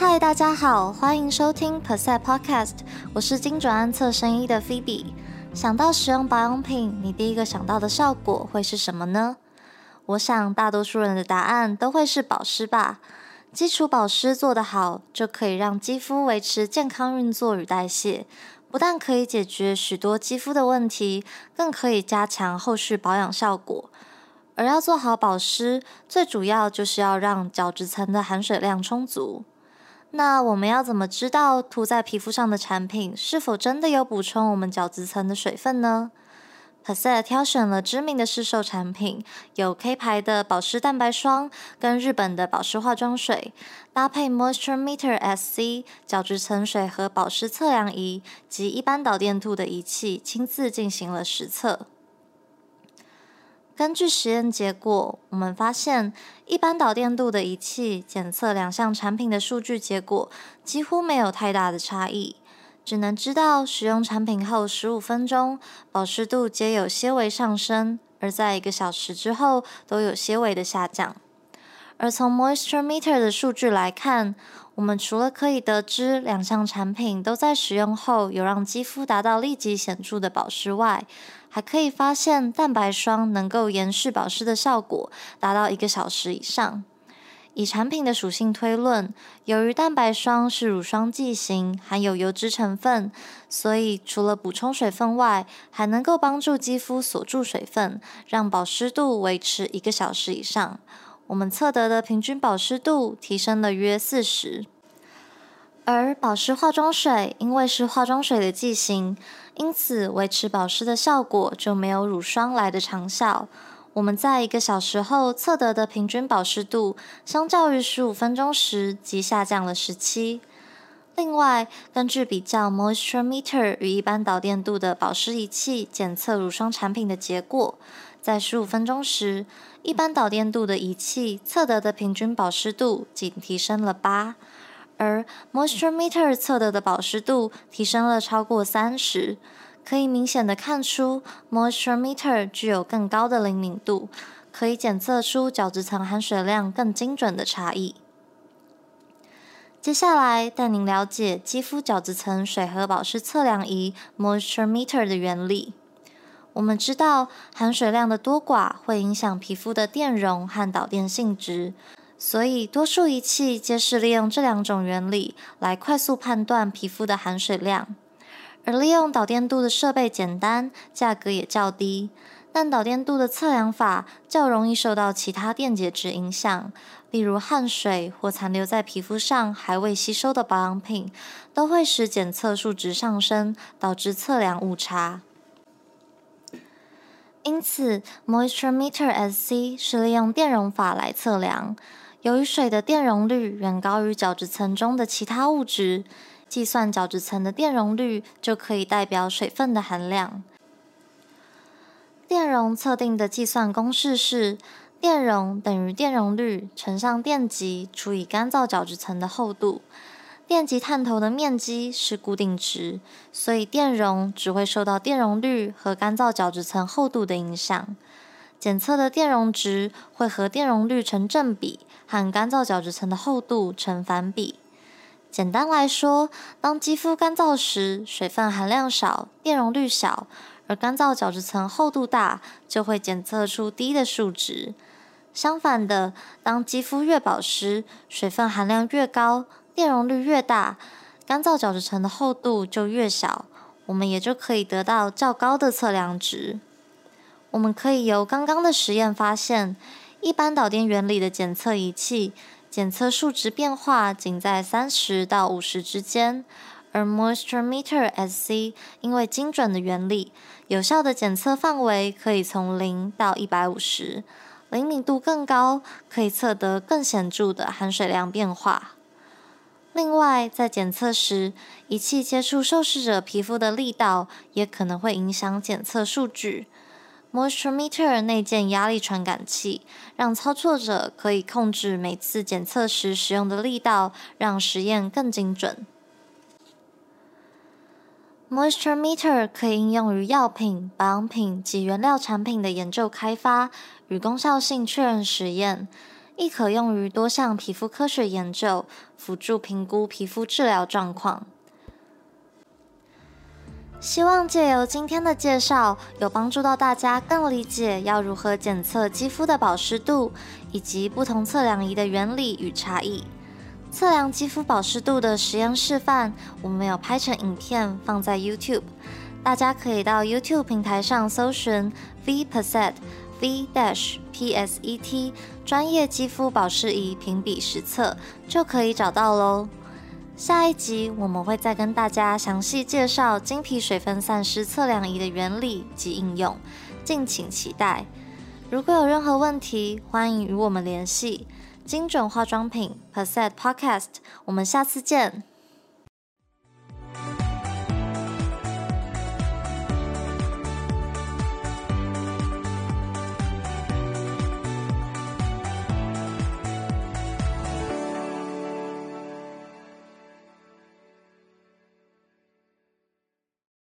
嗨，大家好，欢迎收听 Percent Podcast，我是精准安测生医的 Phoebe。想到使用保养品，你第一个想到的效果会是什么呢？我想大多数人的答案都会是保湿吧。基础保湿做得好，就可以让肌肤维持健康运作与代谢，不但可以解决许多肌肤的问题，更可以加强后续保养效果。而要做好保湿，最主要就是要让角质层的含水量充足。那我们要怎么知道涂在皮肤上的产品是否真的有补充我们角质层的水分呢 p a s e 挑选了知名的市售产品，有 K 牌的保湿蛋白霜跟日本的保湿化妆水，搭配 Moisture Meter SC 角质层水和保湿测量仪及一般导电度的仪器，亲自进行了实测。根据实验结果，我们发现一般导电度的仪器检测两项产品的数据结果几乎没有太大的差异，只能知道使用产品后十五分钟保湿度皆有些微上升，而在一个小时之后都有些微的下降。而从 Moisture Meter 的数据来看，我们除了可以得知两项产品都在使用后有让肌肤达到立即显著的保湿外，还可以发现蛋白霜能够延续保湿的效果，达到一个小时以上。以产品的属性推论，由于蛋白霜是乳霜剂型，含有油脂成分，所以除了补充水分外，还能够帮助肌肤锁住水分，让保湿度维持一个小时以上。我们测得的平均保湿度提升了约四十。而保湿化妆水因为是化妆水的剂型，因此维持保湿的效果就没有乳霜来的长效。我们在一个小时后测得的平均保湿度，相较于十五分钟时即下降了十七。另外，根据比较 Moisture Meter 与一般导电度的保湿仪器检测乳霜产品的结果，在十五分钟时，一般导电度的仪器测得的平均保湿度仅提升了八。而 Moisture Meter 测得的保湿度提升了超过三十，可以明显的看出 Moisture Meter 具有更高的灵敏度，可以检测出角质层含水量更精准的差异。接下来带您了解肌肤角质层水合保湿测量仪 Moisture Meter 的原理。我们知道含水量的多寡会影响皮肤的电容和导电性质。所以，多数仪器皆是利用这两种原理来快速判断皮肤的含水量。而利用导电度的设备简单，价格也较低，但导电度的测量法较容易受到其他电解质影响，例如汗水或残留在皮肤上还未吸收的保养品，都会使检测数值上升，导致测量误差。因此，Moisture Meter SC 是利用电容法来测量。由于水的电容率远高于角质层中的其他物质，计算角质层的电容率就可以代表水分的含量。电容测定的计算公式是电容等于电容率乘上电极除以干燥角质层的厚度。电极探头的面积是固定值，所以电容只会受到电容率和干燥角质层厚度的影响。检测的电容值会和电容率成正比，和干燥角质层的厚度成反比。简单来说，当肌肤干燥时，水分含量少，电容率小；而干燥角质层厚度大，就会检测出低的数值。相反的，当肌肤越保湿，水分含量越高，电容率越大，干燥角质层的厚度就越小，我们也就可以得到较高的测量值。我们可以由刚刚的实验发现，一般导电原理的检测仪器检测数值变化仅在三十到五十之间，而 Moisture Meter SC 因为精准的原理，有效的检测范围可以从零到一百五十，灵敏度更高，可以测得更显著的含水量变化。另外，在检测时，仪器接触受试者皮肤的力道也可能会影响检测数据。Moisture Meter 内建压力传感器，让操作者可以控制每次检测时使用的力道，让实验更精准。Moisture Meter 可以应用于药品、保养品及原料产品的研究开发与功效性确认实验，亦可用于多项皮肤科学研究，辅助评估皮肤治疗状况。希望借由今天的介绍，有帮助到大家更理解要如何检测肌肤的保湿度，以及不同测量仪的原理与差异。测量肌肤保湿度的实验示范，我们有拍成影片放在 YouTube，大家可以到 YouTube 平台上搜寻 V Percent V Dash P S E T 专业肌肤保湿仪评比实测，就可以找到喽。下一集我们会再跟大家详细介绍精皮水分散失测量仪的原理及应用，敬请期待。如果有任何问题，欢迎与我们联系。精准化妆品 p e r c e t Podcast，我们下次见。